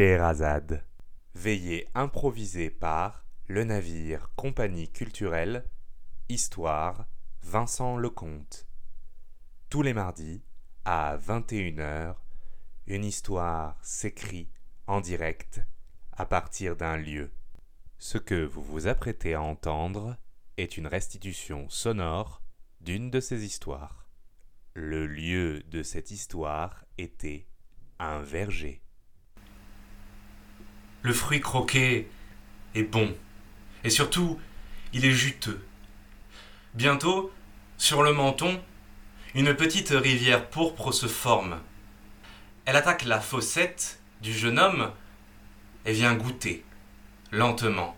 Scheherazade. Veillée improvisée par le navire Compagnie culturelle, Histoire, Vincent Lecomte. Tous les mardis, à 21h, une histoire s'écrit en direct à partir d'un lieu. Ce que vous vous apprêtez à entendre est une restitution sonore d'une de ces histoires. Le lieu de cette histoire était un verger. Le fruit croqué est bon. Et surtout, il est juteux. Bientôt, sur le menton, une petite rivière pourpre se forme. Elle attaque la fossette du jeune homme et vient goûter, lentement.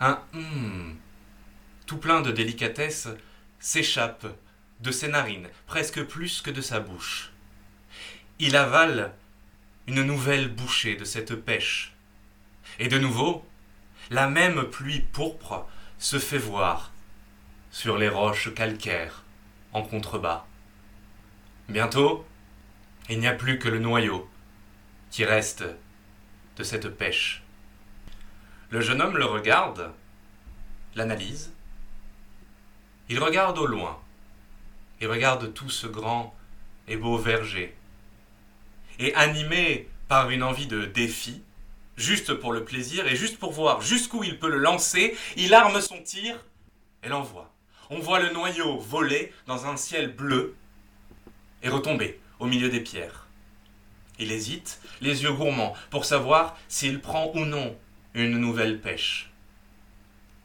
Un hum, tout plein de délicatesse, s'échappe de ses narines, presque plus que de sa bouche. Il avale une nouvelle bouchée de cette pêche. Et de nouveau, la même pluie pourpre se fait voir sur les roches calcaires en contrebas. Bientôt, il n'y a plus que le noyau qui reste de cette pêche. Le jeune homme le regarde, l'analyse. Il regarde au loin et regarde tout ce grand et beau verger. Et animé par une envie de défi, juste pour le plaisir et juste pour voir jusqu'où il peut le lancer, il arme son tir et l'envoie. On voit le noyau voler dans un ciel bleu et retomber au milieu des pierres. Il hésite, les yeux gourmands, pour savoir s'il prend ou non une nouvelle pêche.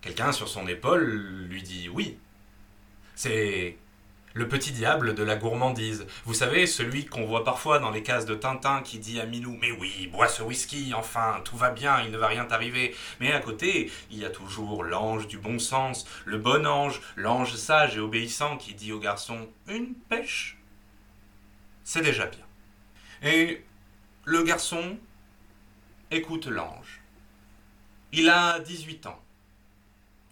Quelqu'un sur son épaule lui dit oui. C'est le petit diable de la gourmandise. Vous savez, celui qu'on voit parfois dans les cases de Tintin qui dit à Milou Mais oui, bois ce whisky, enfin, tout va bien, il ne va rien t'arriver. Mais à côté, il y a toujours l'ange du bon sens, le bon ange, l'ange sage et obéissant qui dit au garçon Une pêche C'est déjà bien. Et le garçon écoute l'ange. Il a 18 ans.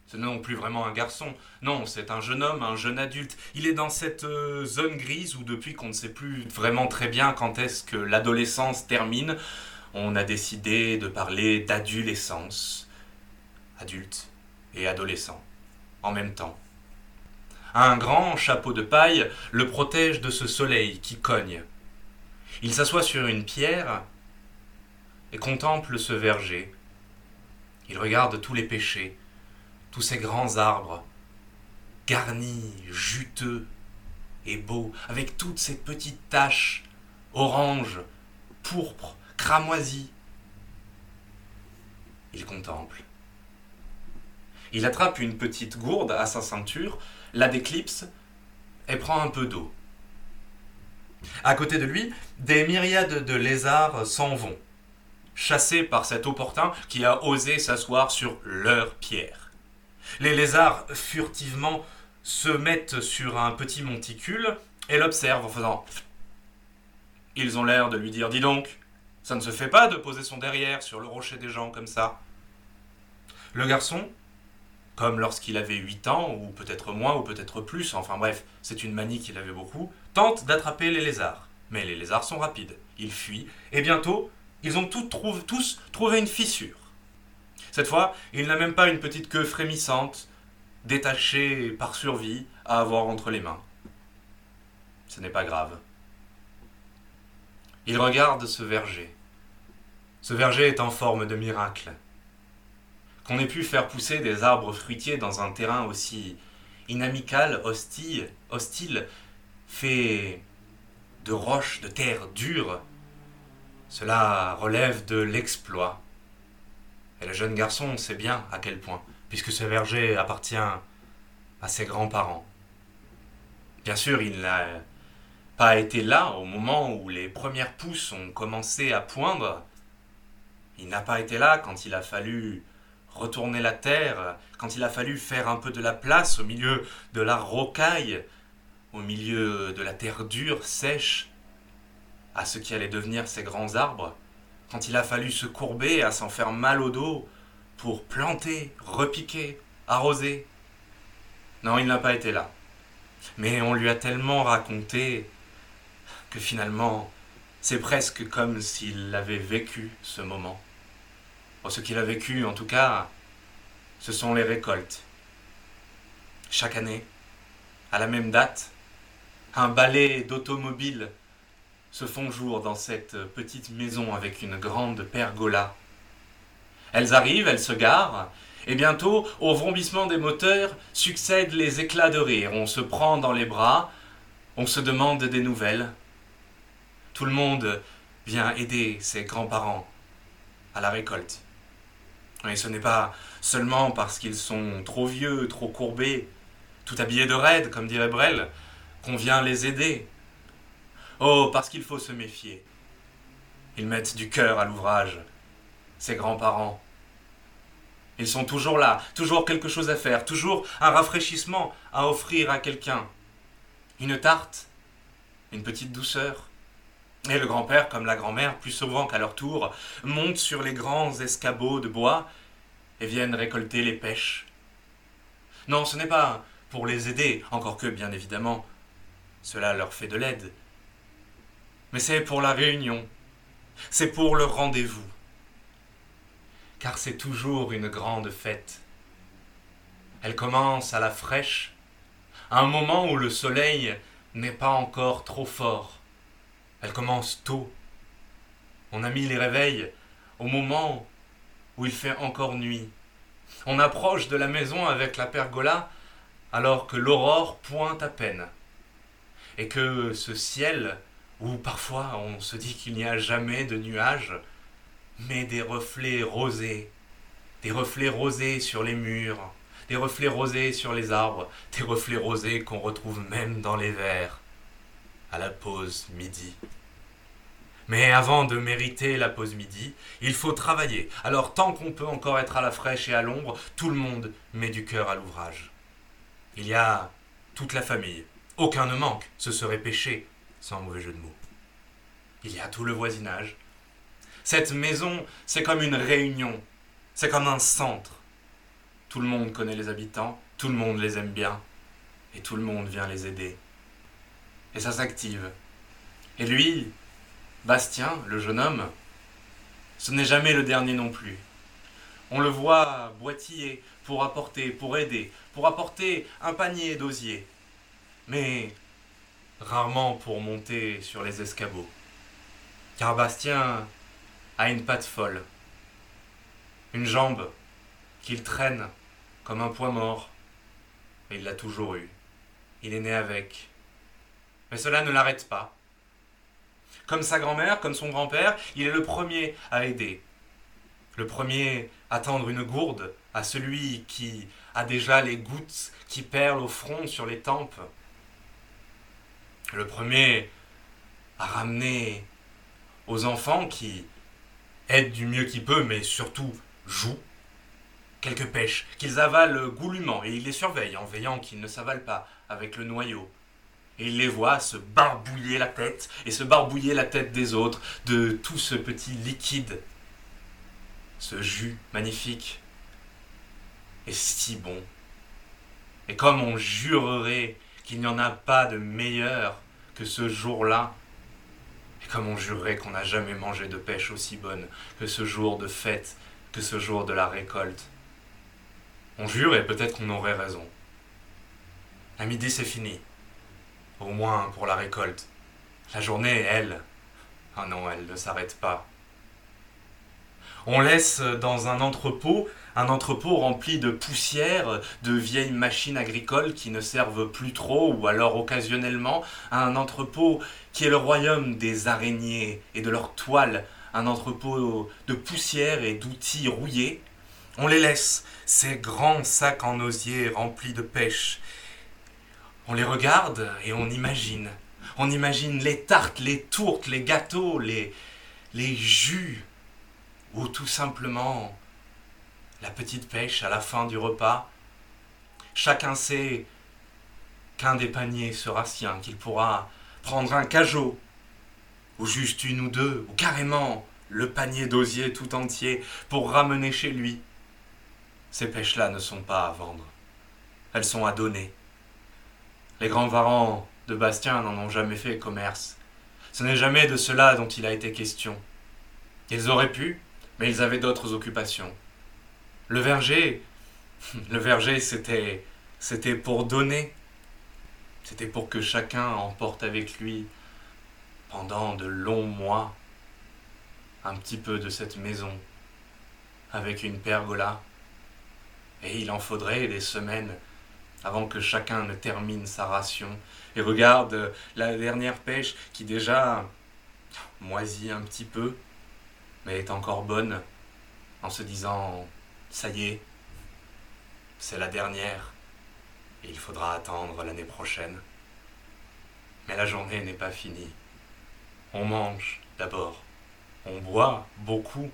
Ce n'est non plus vraiment un garçon. Non, c'est un jeune homme, un jeune adulte. Il est dans cette euh, zone grise où depuis qu'on ne sait plus vraiment très bien quand est-ce que l'adolescence termine, on a décidé de parler d'adolescence. Adulte et adolescent. En même temps. Un grand chapeau de paille le protège de ce soleil qui cogne. Il s'assoit sur une pierre et contemple ce verger. Il regarde tous les péchés tous ces grands arbres, garnis, juteux et beaux, avec toutes ces petites taches orange, pourpre, cramoisies. Il contemple. Il attrape une petite gourde à sa ceinture, la déclipse et prend un peu d'eau. À côté de lui, des myriades de lézards s'en vont, chassés par cet opportun qui a osé s'asseoir sur leur pierre. Les lézards, furtivement, se mettent sur un petit monticule et l'observent en faisant. Ils ont l'air de lui dire Dis donc, ça ne se fait pas de poser son derrière sur le rocher des gens comme ça. Le garçon, comme lorsqu'il avait 8 ans, ou peut-être moins, ou peut-être plus, enfin bref, c'est une manie qu'il avait beaucoup, tente d'attraper les lézards. Mais les lézards sont rapides, ils fuient, et bientôt, ils ont tous trouvé une fissure. Cette fois, il n'a même pas une petite queue frémissante, détachée par survie, à avoir entre les mains. Ce n'est pas grave. Il regarde ce verger. Ce verger est en forme de miracle. Qu'on ait pu faire pousser des arbres fruitiers dans un terrain aussi inamical, hostile, hostile, fait de roches, de terre dure, cela relève de l'exploit. Et le jeune garçon sait bien à quel point, puisque ce verger appartient à ses grands-parents. Bien sûr, il n'a pas été là au moment où les premières pousses ont commencé à poindre. Il n'a pas été là quand il a fallu retourner la terre, quand il a fallu faire un peu de la place au milieu de la rocaille, au milieu de la terre dure, sèche, à ce qui allait devenir ces grands arbres quand il a fallu se courber à s'en faire mal au dos pour planter, repiquer, arroser. Non, il n'a pas été là. Mais on lui a tellement raconté que finalement, C'est presque comme s'il avait vécu ce moment. ce qu'il a vécu, en tout cas, ce sont les récoltes. Chaque année, à la même date, un balai d'automobiles se font jour dans cette petite maison avec une grande pergola. Elles arrivent, elles se garent, et bientôt, au vrombissement des moteurs, succèdent les éclats de rire. On se prend dans les bras, on se demande des nouvelles. Tout le monde vient aider ses grands-parents à la récolte. Et ce n'est pas seulement parce qu'ils sont trop vieux, trop courbés, tout habillés de raide, comme dirait Brel, qu'on vient les aider. Oh, parce qu'il faut se méfier. Ils mettent du cœur à l'ouvrage, ces grands-parents. Ils sont toujours là, toujours quelque chose à faire, toujours un rafraîchissement à offrir à quelqu'un. Une tarte, une petite douceur. Et le grand-père, comme la grand-mère, plus souvent qu'à leur tour, montent sur les grands escabeaux de bois et viennent récolter les pêches. Non, ce n'est pas pour les aider, encore que, bien évidemment, cela leur fait de l'aide. Mais c'est pour la réunion, c'est pour le rendez-vous car c'est toujours une grande fête. Elle commence à la fraîche, à un moment où le soleil n'est pas encore trop fort. Elle commence tôt. On a mis les réveils au moment où il fait encore nuit. On approche de la maison avec la pergola alors que l'aurore pointe à peine. Et que ce ciel, où parfois on se dit qu'il n'y a jamais de nuages, mais des reflets rosés, des reflets rosés sur les murs, des reflets rosés sur les arbres, des reflets rosés qu'on retrouve même dans les verres, à la pause midi. Mais avant de mériter la pause midi, il faut travailler. Alors tant qu'on peut encore être à la fraîche et à l'ombre, tout le monde met du cœur à l'ouvrage. Il y a toute la famille. Aucun ne manque, ce serait péché, sans mauvais jeu de mots. Il y a tout le voisinage, cette maison, c'est comme une réunion, c'est comme un centre. Tout le monde connaît les habitants, tout le monde les aime bien, et tout le monde vient les aider. Et ça s'active. Et lui, Bastien, le jeune homme, ce n'est jamais le dernier non plus. On le voit boitiller pour apporter, pour aider, pour apporter un panier d'osier, mais rarement pour monter sur les escabeaux. Car Bastien a une patte folle, une jambe qu'il traîne comme un poids mort, et il l'a toujours eu. Il est né avec. Mais cela ne l'arrête pas. Comme sa grand-mère, comme son grand-père, il est le premier à aider. Le premier à tendre une gourde à celui qui a déjà les gouttes qui perlent au front sur les tempes. Le premier à ramener aux enfants qui aide du mieux qu'il peut, mais surtout joue. Quelques pêches, qu'ils avalent goulûment, et il les surveille en veillant qu'ils ne s'avalent pas avec le noyau. Et il les voit se barbouiller la tête, et se barbouiller la tête des autres, de tout ce petit liquide. Ce jus magnifique, et si bon. Et comme on jurerait qu'il n'y en a pas de meilleur que ce jour-là, comme on jurerait qu'on n'a jamais mangé de pêche aussi bonne que ce jour de fête, que ce jour de la récolte. On jure et peut-être qu'on aurait raison. À midi, c'est fini. Au moins pour la récolte. La journée, elle. Ah non, elle ne s'arrête pas. On laisse dans un entrepôt un entrepôt rempli de poussière, de vieilles machines agricoles qui ne servent plus trop ou alors occasionnellement, un entrepôt qui est le royaume des araignées et de leurs toiles, un entrepôt de poussière et d'outils rouillés. On les laisse, ces grands sacs en osier remplis de pêche. On les regarde et on imagine. On imagine les tartes, les tourtes, les gâteaux, les, les jus, ou tout simplement la petite pêche à la fin du repas. Chacun sait qu'un des paniers sera sien, qu'il pourra prendre un cajot, ou juste une ou deux, ou carrément le panier d'osier tout entier pour ramener chez lui. Ces pêches-là ne sont pas à vendre, elles sont à donner. Les grands-parents de Bastien n'en ont jamais fait commerce. Ce n'est jamais de cela dont il a été question. Ils auraient pu, mais ils avaient d'autres occupations. Le verger, le verger, c'était, c'était pour donner. C'était pour que chacun emporte avec lui, pendant de longs mois, un petit peu de cette maison, avec une pergola. Et il en faudrait des semaines avant que chacun ne termine sa ration. Et regarde la dernière pêche qui déjà moisit un petit peu, mais est encore bonne, en se disant ça y est, c'est la dernière, et il faudra attendre l'année prochaine. Mais la journée n'est pas finie. On mange d'abord, on boit beaucoup,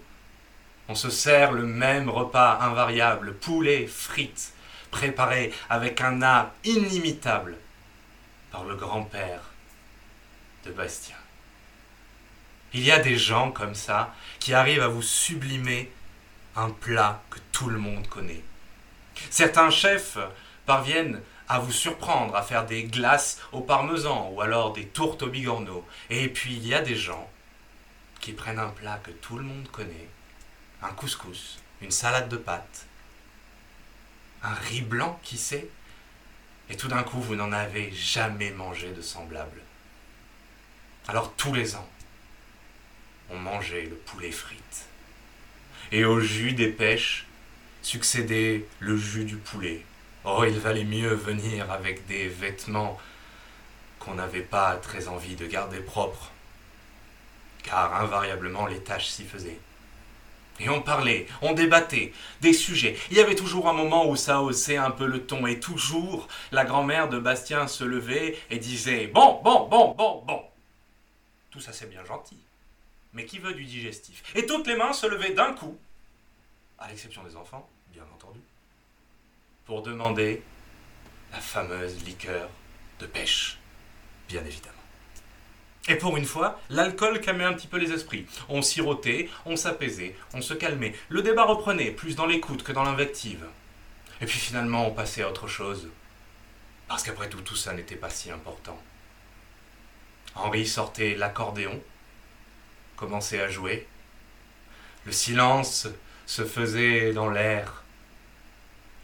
on se sert le même repas invariable, poulet, frites, préparé avec un art inimitable par le grand-père de Bastien. Il y a des gens comme ça qui arrivent à vous sublimer un plat que tout le monde connaît. Certains chefs parviennent à vous surprendre, à faire des glaces au parmesan ou alors des tourtes au bigorneau. Et puis il y a des gens qui prennent un plat que tout le monde connaît, un couscous, une salade de pâtes, un riz blanc, qui sait, et tout d'un coup vous n'en avez jamais mangé de semblable. Alors tous les ans, on mangeait le poulet frites. Et au jus des pêches succédait le jus du poulet. Oh, il valait mieux venir avec des vêtements qu'on n'avait pas très envie de garder propres, car invariablement les tâches s'y faisaient. Et on parlait, on débattait des sujets. Il y avait toujours un moment où ça haussait un peu le ton, et toujours la grand-mère de Bastien se levait et disait Bon, bon, bon, bon, bon. Tout ça c'est bien gentil mais qui veut du digestif? Et toutes les mains se levaient d'un coup, à l'exception des enfants, bien entendu, pour demander la fameuse liqueur de pêche, bien évidemment. Et pour une fois, l'alcool calmait un petit peu les esprits. On sirotait, on s'apaisait, on se calmait. Le débat reprenait, plus dans l'écoute que dans l'invective. Et puis finalement, on passait à autre chose. Parce qu'après tout, tout ça n'était pas si important. Henri sortait l'accordéon, commençait à jouer. Le silence se faisait dans l'air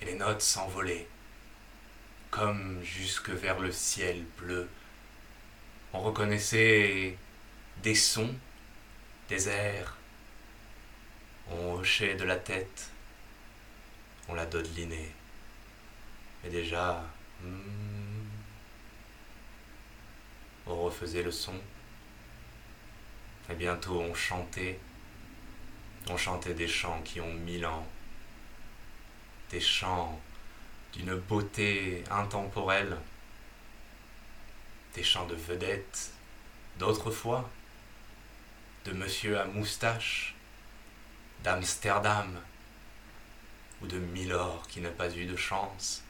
et les notes s'envolaient, comme jusque vers le ciel bleu. On reconnaissait des sons, des airs. On hochait de la tête, on la dodelinait. Et déjà, hmm, on refaisait le son. Et bientôt on chantait, on chantait des chants qui ont mille ans, des chants d'une beauté intemporelle, des chants de vedettes d'autrefois, de monsieur à moustache, d'Amsterdam, ou de Milord qui n'a pas eu de chance.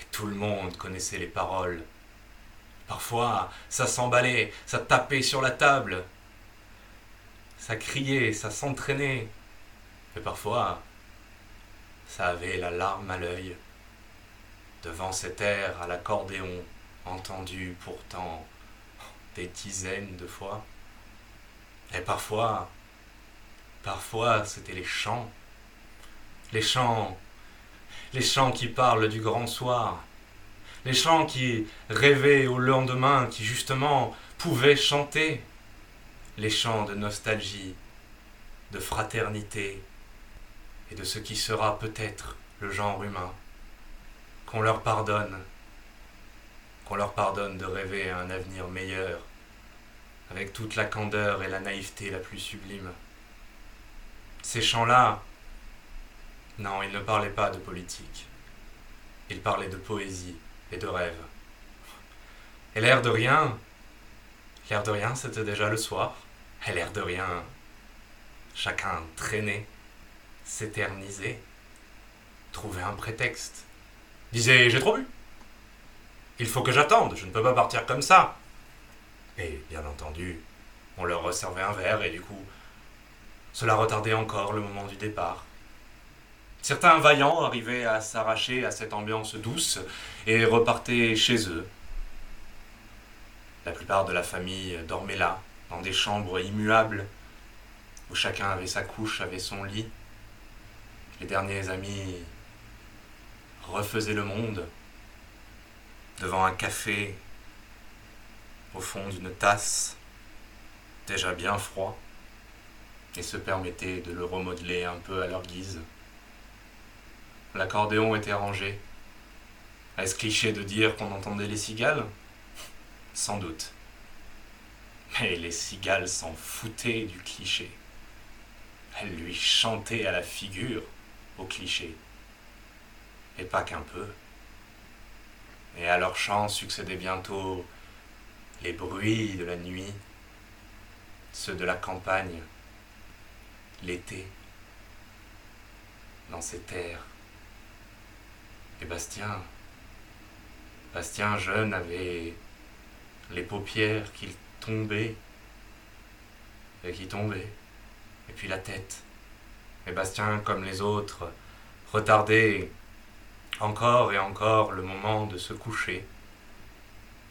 Et tout le monde connaissait les paroles. Parfois, ça s'emballait, ça tapait sur la table, ça criait, ça s'entraînait. Mais parfois, ça avait la larme à l'œil, devant cet air à l'accordéon, entendu pourtant des dizaines de fois. Et parfois, parfois, c'était les chants. Les chants, les chants qui parlent du grand soir. Les chants qui rêvaient au lendemain, qui justement pouvaient chanter les chants de nostalgie, de fraternité et de ce qui sera peut-être le genre humain. Qu'on leur pardonne, qu'on leur pardonne de rêver à un avenir meilleur, avec toute la candeur et la naïveté la plus sublime. Ces chants-là, non, ils ne parlaient pas de politique. Ils parlaient de poésie et de rêve. Et l'air de rien, L'air de rien, c'était déjà le soir. Et l'air de rien, chacun traînait, s'éternisait, trouvait un prétexte. Disait J'ai trop bu. Il faut que j'attende, je ne peux pas partir comme ça. Et bien entendu, on leur resservait un verre et du coup, cela retardait encore le moment du départ. Certains vaillants arrivaient à s'arracher à cette ambiance douce et repartaient chez eux, La plupart de la famille dormait là, dans des chambres immuables, où chacun avait sa couche, avait son lit. Les derniers amis refaisaient le monde devant un café au fond d'une tasse déjà bien froid et se permettaient de le remodeler un peu à leur guise. L'accordéon était rangé. Est-ce cliché de dire qu'on entendait les cigales? Sans doute. Mais les cigales s'en foutaient du cliché. Elles lui chantaient à la figure, au cliché. Et pas qu'un peu. Et à leur chant succédaient bientôt les bruits de la nuit, ceux de la campagne, l'été, dans ces terres. Et Bastien, jeune avait les paupières qui tombaient et qui tombaient, et puis la tête. Et Bastien, comme les autres, retardait encore et encore le moment de se coucher.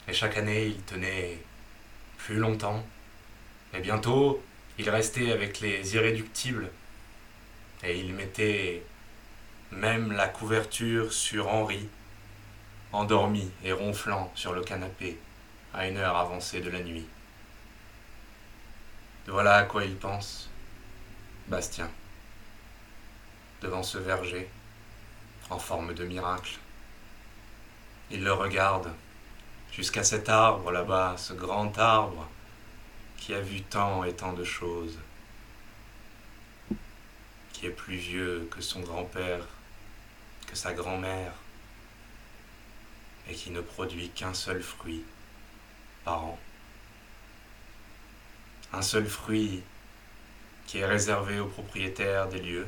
Et chaque année, il tenait plus longtemps. Et bientôt, il restait avec les irréductibles. Et il mettait même la couverture sur Henri, endormi et ronflant sur le canapé à une heure avancée de la nuit. Voilà à quoi il pense, Bastien, devant ce verger en forme de miracle. Il le regarde jusqu'à cet arbre là-bas, ce grand arbre qui a vu tant et tant de choses, qui est plus vieux que son grand-père, sa grand-mère, et qui ne produit qu'un seul fruit par an. Un seul fruit qui est réservé aux propriétaires des lieux,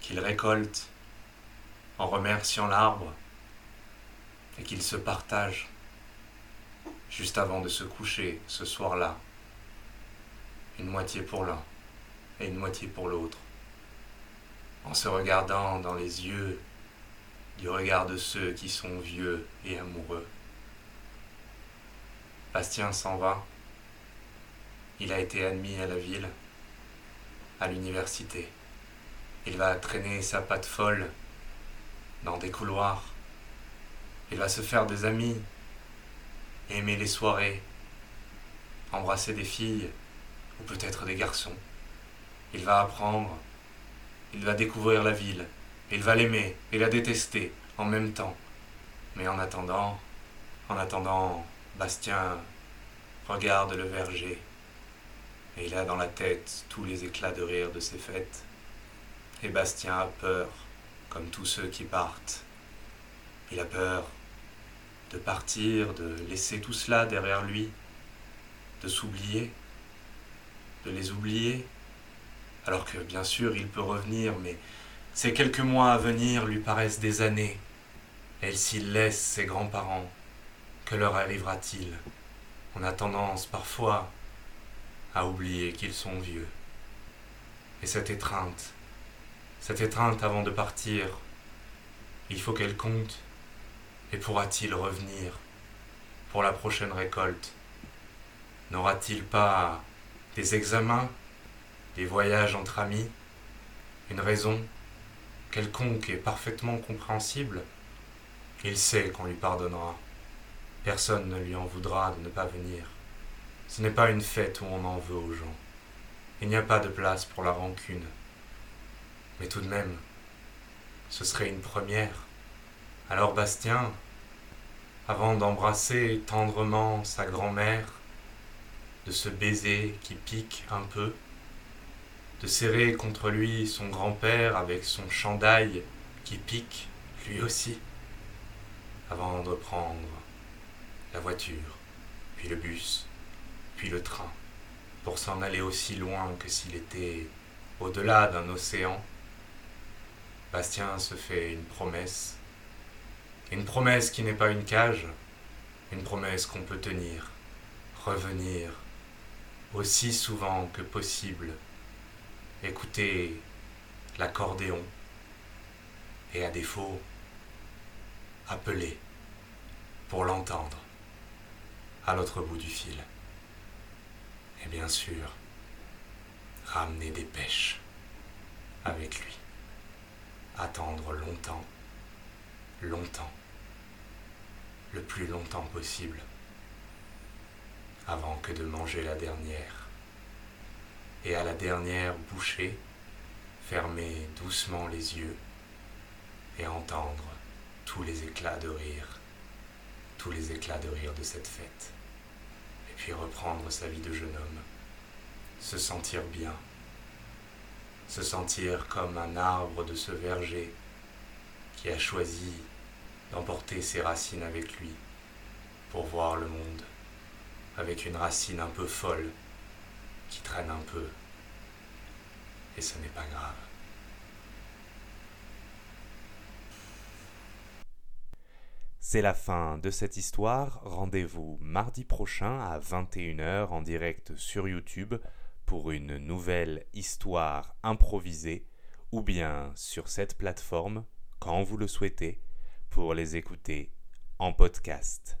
qu'il récolte en remerciant l'arbre et qu'il se partage juste avant de se coucher ce soir-là, une moitié pour l'un et une moitié pour l'autre, en se regardant dans les yeux du regard de ceux qui sont vieux et amoureux. Bastien s'en va. Il a été admis à la ville, à l'université. Il va traîner sa patte folle dans des couloirs. Il va se faire des amis, aimer les soirées, embrasser des filles ou peut-être des garçons. Il va apprendre, il va découvrir la ville, il va l'aimer et la détester en même temps. Mais en attendant, en attendant, Bastien regarde le verger et il a dans la tête tous les éclats de rire de ses fêtes. Et Bastien a peur, comme tous ceux qui partent. Il a peur de partir, de laisser tout cela derrière lui, de s'oublier, de les oublier, alors que bien sûr il peut revenir, mais ces quelques mois à venir lui paraissent des années. Et s'il laisse ses grands-parents, que leur arrivera-t-il? On a tendance parfois à oublier qu'ils sont vieux. Et cette étreinte, cette étreinte avant de partir, il faut qu'elle compte. Et pourra-t-il revenir pour la prochaine récolte? N'aura-t-il pas des examens, des voyages entre amis, une raison quelconque et parfaitement compréhensible Il sait qu'on lui pardonnera. Personne ne lui en voudra de ne pas venir. Ce n'est pas une fête où on en veut aux gens. Il n'y a pas de place pour la rancune. Mais tout de même, ce serait une première. Alors Bastien, avant d'embrasser tendrement sa grand-mère, de ce baiser qui pique un peu, de serrer contre lui son grand-père avec son chandail qui pique lui aussi, avant de prendre la voiture, puis le bus, puis le train, pour s'en aller aussi loin que s'il était au-delà d'un océan Bastien se fait une promesse. Une promesse qui n'est pas une cage, une promesse qu'on peut tenir, revenir aussi souvent que possible, écouter l'accordéon et à défaut, appeler pour l'entendre. à l'autre bout du fil. Et bien sûr, ramener des pêches avec lui. Attendre longtemps, longtemps, le plus longtemps possible, avant que de manger la dernière. Et à la dernière bouchée, fermer doucement les yeux et entendre tous les éclats de rire, tous les éclats de rire de cette fête, et puis reprendre sa vie de jeune homme, se sentir bien, se sentir comme un arbre de ce verger qui a choisi d'emporter ses racines avec lui pour voir le monde, avec une racine un peu folle qui traîne un peu et ce n'est pas grave. C'est la fin de cette histoire. Rendez-vous mardi prochain à 21h en direct sur YouTube pour une nouvelle histoire improvisée ou bien sur cette plateforme quand vous le souhaitez pour les écouter en podcast.